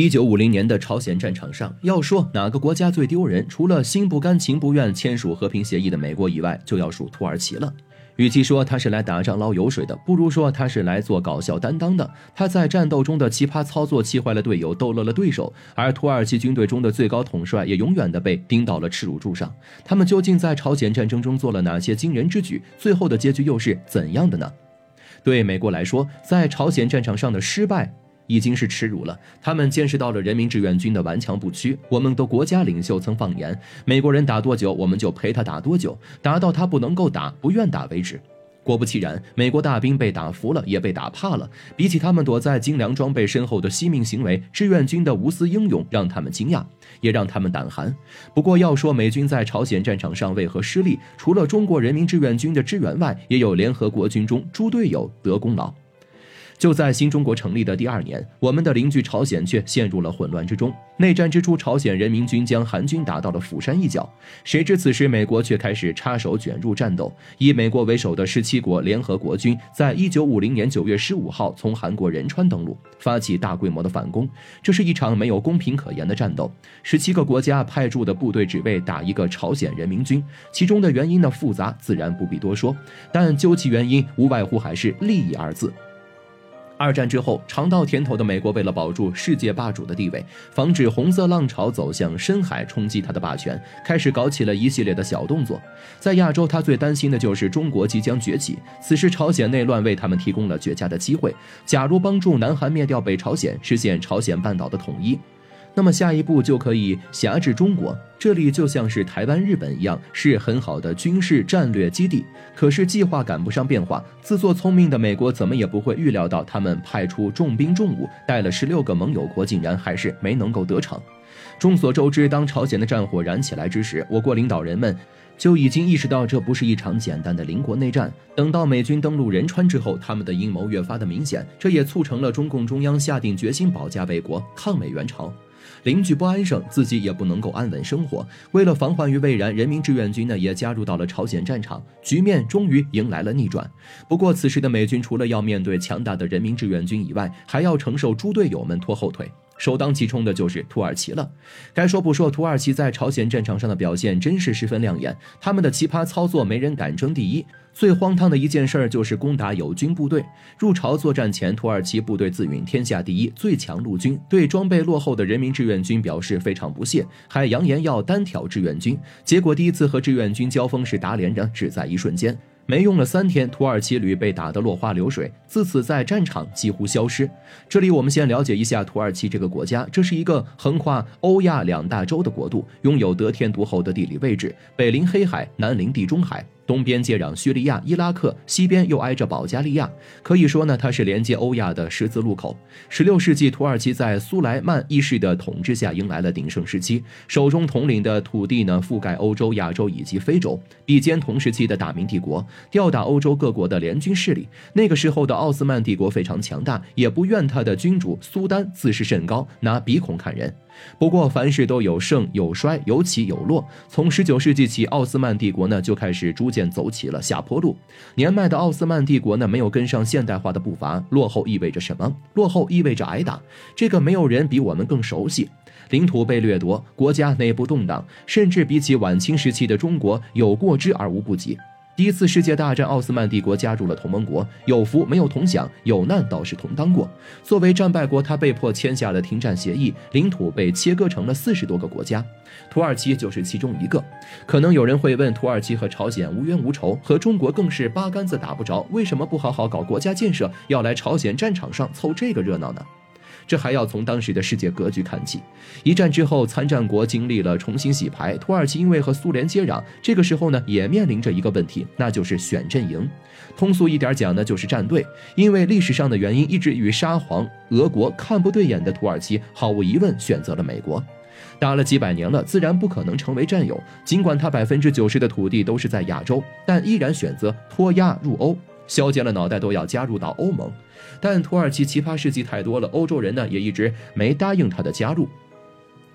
一九五零年的朝鲜战场上，要说哪个国家最丢人，除了心不甘情不愿签署和平协议的美国以外，就要数土耳其了。与其说他是来打仗捞油水的，不如说他是来做搞笑担当的。他在战斗中的奇葩操作气坏了队友，逗乐了对手，而土耳其军队中的最高统帅也永远的被钉到了耻辱柱上。他们究竟在朝鲜战争中做了哪些惊人之举？最后的结局又是怎样的呢？对美国来说，在朝鲜战场上的失败。已经是耻辱了。他们见识到了人民志愿军的顽强不屈。我们的国家领袖曾放言：“美国人打多久，我们就陪他打多久，打到他不能够打、不愿打为止。”果不其然，美国大兵被打服了，也被打怕了。比起他们躲在精良装备身后的惜命行为，志愿军的无私英勇让他们惊讶，也让他们胆寒。不过，要说美军在朝鲜战场上为何失利，除了中国人民志愿军的支援外，也有联合国军中猪队友得功劳。就在新中国成立的第二年，我们的邻居朝鲜却陷入了混乱之中。内战之初，朝鲜人民军将韩军打到了釜山一角。谁知此时美国却开始插手卷入战斗。以美国为首的十七国联合国军，在一九五零年九月十五号从韩国仁川登陆，发起大规模的反攻。这是一场没有公平可言的战斗。十七个国家派驻的部队只为打一个朝鲜人民军，其中的原因呢复杂，自然不必多说。但究其原因，无外乎还是利益二字。二战之后，尝到甜头的美国为了保住世界霸主的地位，防止红色浪潮走向深海冲击他的霸权，开始搞起了一系列的小动作。在亚洲，他最担心的就是中国即将崛起。此时，朝鲜内乱为他们提供了绝佳的机会。假如帮助南韩灭掉北朝鲜，实现朝鲜半岛的统一。那么下一步就可以辖制中国，这里就像是台湾、日本一样，是很好的军事战略基地。可是计划赶不上变化，自作聪明的美国怎么也不会预料到，他们派出重兵重武，带了十六个盟友国，竟然还是没能够得逞。众所周知，当朝鲜的战火燃起来之时，我国领导人们就已经意识到这不是一场简单的邻国内战。等到美军登陆仁川之后，他们的阴谋越发的明显，这也促成了中共中央下定决心保家卫国，抗美援朝。邻居不安生，自己也不能够安稳生活。为了防患于未然，人民志愿军呢也加入到了朝鲜战场，局面终于迎来了逆转。不过，此时的美军除了要面对强大的人民志愿军以外，还要承受猪队友们拖后腿。首当其冲的就是土耳其了。该说不说，土耳其在朝鲜战场上的表现真是十分亮眼。他们的奇葩操作没人敢争第一。最荒唐的一件事就是攻打友军部队。入朝作战前，土耳其部队自允天下第一，最强陆军，对装备落后的人民志愿军表示非常不屑，还扬言要单挑志愿军。结果第一次和志愿军交锋时打脸的，只在一瞬间。没用了三天，土耳其旅被打得落花流水，自此在战场几乎消失。这里我们先了解一下土耳其这个国家，这是一个横跨欧亚两大洲的国度，拥有得天独厚的地理位置，北临黑海，南临地中海。东边接壤叙利亚、伊拉克，西边又挨着保加利亚，可以说呢，它是连接欧亚的十字路口。十六世纪，土耳其在苏莱曼一世的统治下迎来了鼎盛时期，手中统领的土地呢，覆盖欧洲、亚洲以及非洲，比肩同时期的大明帝国，吊打欧洲各国的联军势力。那个时候的奥斯曼帝国非常强大，也不怨他的君主苏丹自视甚高，拿鼻孔看人。不过，凡事都有盛有衰，有起有落。从十九世纪起，奥斯曼帝国呢就开始逐渐便走起了下坡路。年迈的奥斯曼帝国呢没有跟上现代化的步伐，落后意味着什么？落后意味着挨打。这个没有人比我们更熟悉。领土被掠夺，国家内部动荡，甚至比起晚清时期的中国，有过之而无不及。第一次世界大战，奥斯曼帝国加入了同盟国，有福没有同享，有难倒是同当过。作为战败国，他被迫签下了停战协议，领土被切割成了四十多个国家，土耳其就是其中一个。可能有人会问，土耳其和朝鲜无冤无仇，和中国更是八竿子打不着，为什么不好好搞国家建设，要来朝鲜战场上凑这个热闹呢？这还要从当时的世界格局看起。一战之后，参战国经历了重新洗牌。土耳其因为和苏联接壤，这个时候呢，也面临着一个问题，那就是选阵营。通俗一点讲呢，就是站队。因为历史上的原因，一直与沙皇俄国看不对眼的土耳其，毫无疑问选择了美国。打了几百年了，自然不可能成为战友。尽管他百分之九十的土地都是在亚洲，但依然选择脱亚入欧。削尖了脑袋都要加入到欧盟，但土耳其奇葩事迹太多了，欧洲人呢也一直没答应他的加入。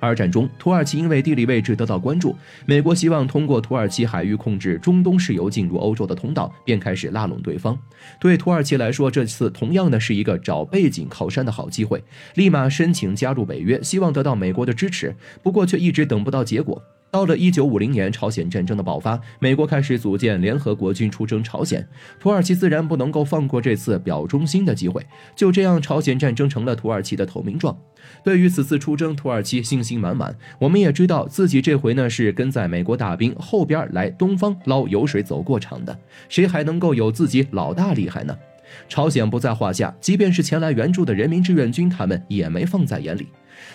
二战中，土耳其因为地理位置得到关注，美国希望通过土耳其海域控制中东石油进入欧洲的通道，便开始拉拢对方。对土耳其来说，这次同样呢是一个找背景靠山的好机会，立马申请加入北约，希望得到美国的支持。不过却一直等不到结果。到了一九五零年，朝鲜战争的爆发，美国开始组建联合国军出征朝鲜，土耳其自然不能够放过这次表忠心的机会。就这样，朝鲜战争成了土耳其的投名状。对于此次出征，土耳其信心满满。我们也知道自己这回呢是跟在美国大兵后边来东方捞油水走过场的，谁还能够有自己老大厉害呢？朝鲜不在话下，即便是前来援助的人民志愿军，他们也没放在眼里。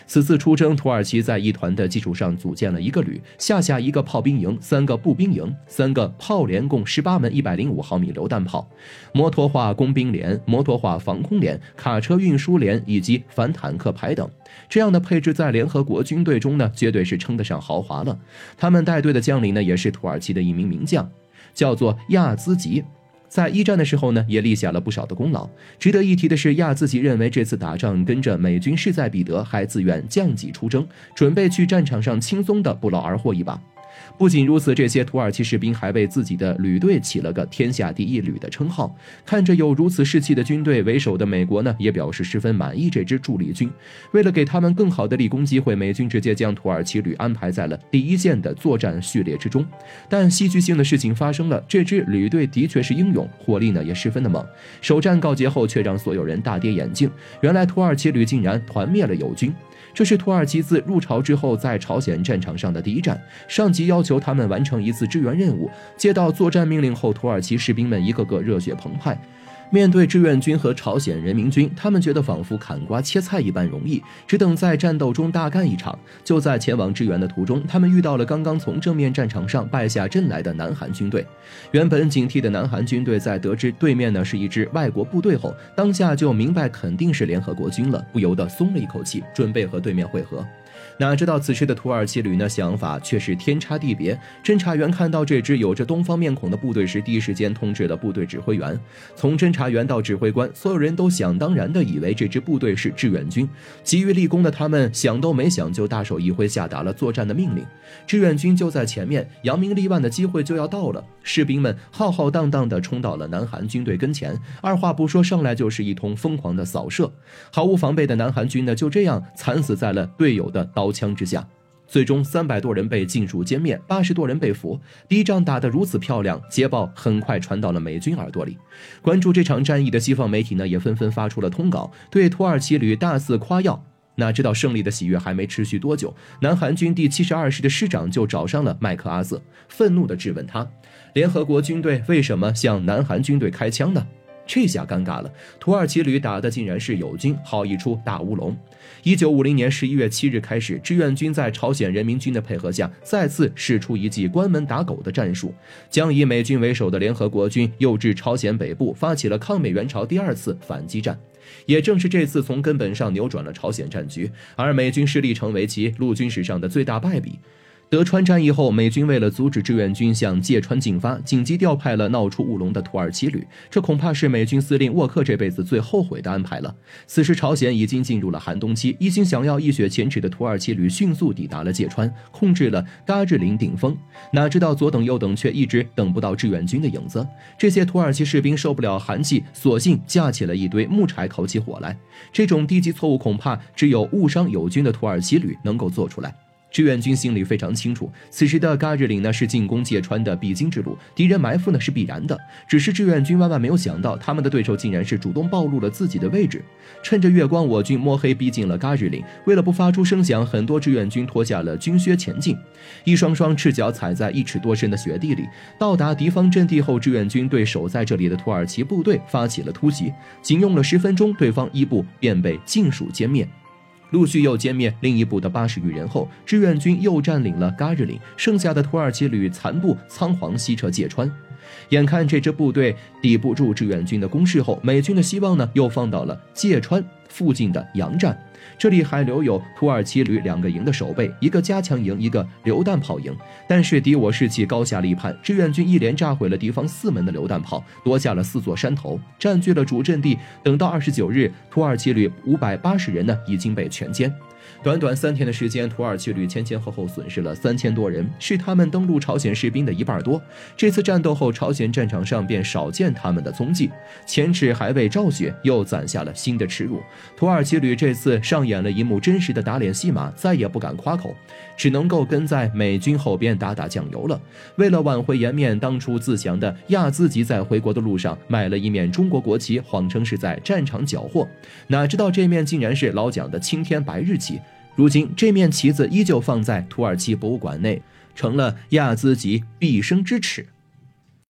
此次出征，土耳其在一团的基础上组建了一个旅，下辖一个炮兵营、三个步兵营、三个炮连，共十八门一百零五毫米榴弹炮，摩托化工兵连、摩托化防空连、卡车运输连以及反坦克排等。这样的配置在联合国军队中呢，绝对是称得上豪华了。他们带队的将领呢，也是土耳其的一名名将，叫做亚兹吉。在一战的时候呢，也立下了不少的功劳。值得一提的是，亚自己认为这次打仗跟着美军势在必得，还自愿降级出征，准备去战场上轻松的不劳而获一把。不仅如此，这些土耳其士兵还为自己的旅队起了个“天下第一旅”的称号。看着有如此士气的军队为首的美国呢，也表示十分满意这支驻立军。为了给他们更好的立功机会，美军直接将土耳其旅安排在了第一线的作战序列之中。但戏剧性的事情发生了，这支旅队的确是英勇，火力呢也十分的猛。首战告捷后，却让所有人大跌眼镜。原来土耳其旅竟然团灭了友军。这是土耳其自入朝之后在朝鲜战场上的第一战，上级要求他们完成一次支援任务。接到作战命令后，土耳其士兵们一个个热血澎湃。面对志愿军和朝鲜人民军，他们觉得仿佛砍瓜切菜一般容易，只等在战斗中大干一场。就在前往支援的途中，他们遇到了刚刚从正面战场上败下阵来的南韩军队。原本警惕的南韩军队在得知对面呢是一支外国部队后，当下就明白肯定是联合国军了，不由得松了一口气，准备和对面会合。哪知道此时的土耳其旅呢想法却是天差地别。侦察员看到这支有着东方面孔的部队时，第一时间通知了部队指挥员。从侦察员到指挥官，所有人都想当然的以为这支部队是志愿军。急于立功的他们想都没想就大手一挥下达了作战的命令。志愿军就在前面，扬名立万的机会就要到了。士兵们浩浩荡荡地冲到了南韩军队跟前，二话不说，上来就是一通疯狂的扫射。毫无防备的南韩军呢，就这样惨死在了队友的刀刀枪之下。最终，三百多人被尽数歼灭，八十多人被俘。第一仗打得如此漂亮，捷报很快传到了美军耳朵里。关注这场战役的西方媒体呢，也纷纷发出了通稿，对土耳其旅大肆夸耀。哪知道胜利的喜悦还没持续多久，南韩军第七十二师的师长就找上了麦克阿瑟，愤怒地质问他：联合国军队为什么向南韩军队开枪呢？这下尴尬了，土耳其旅打的竟然是友军，好一出大乌龙。一九五零年十一月七日开始，志愿军在朝鲜人民军的配合下，再次使出一记关门打狗的战术，将以美军为首的联合国军诱至朝鲜北部，发起了抗美援朝第二次反击战。也正是这次，从根本上扭转了朝鲜战局，而美军失利成为其陆军史上的最大败笔。德川战役后，美军为了阻止志愿军向芥川进发，紧急调派了闹出乌龙的土耳其旅。这恐怕是美军司令沃克这辈子最后悔的安排了。此时，朝鲜已经进入了寒冬期，一心想要一雪前耻的土耳其旅迅速抵达了芥川，控制了嘎日林顶峰。哪知道左等右等，却一直等不到志愿军的影子。这些土耳其士兵受不了寒气，索性架起了一堆木柴烤起火来。这种低级错误，恐怕只有误伤友军的土耳其旅能够做出来。志愿军心里非常清楚，此时的嘎日岭呢是进攻芥川的必经之路，敌人埋伏呢是必然的。只是志愿军万万没有想到，他们的对手竟然是主动暴露了自己的位置。趁着月光，我军摸黑逼近了嘎日岭。为了不发出声响，很多志愿军脱下了军靴前进，一双双赤脚踩在一尺多深的雪地里。到达敌方阵地后，志愿军对守在这里的土耳其部队发起了突袭，仅用了十分钟，对方一部便被尽数歼灭。陆续又歼灭另一部的八十余人后，志愿军又占领了嘎日岭，剩下的土耳其旅残部仓皇西撤芥川。眼看这支部队抵不住志愿军的攻势后，美军的希望呢又放到了芥川。附近的杨站。这里还留有土耳其旅两个营的守备，一个加强营，一个榴弹炮营。但是敌我士气高下立判，志愿军一连炸毁了敌方四门的榴弹炮，夺下了四座山头，占据了主阵地。等到二十九日，土耳其旅五百八十人呢已经被全歼。短短三天的时间，土耳其旅前前后后损失了三千多人，是他们登陆朝鲜士兵的一半多。这次战斗后，朝鲜战场上便少见他们的踪迹。前耻还未昭雪，又攒下了新的耻辱。土耳其旅这次上演了一幕真实的打脸戏码，再也不敢夸口，只能够跟在美军后边打打酱油了。为了挽回颜面，当初自强的亚兹吉在回国的路上买了一面中国国旗，谎称是在战场缴获，哪知道这面竟然是老蒋的青天白日旗。如今这面旗子依旧放在土耳其博物馆内，成了亚兹吉毕生之耻。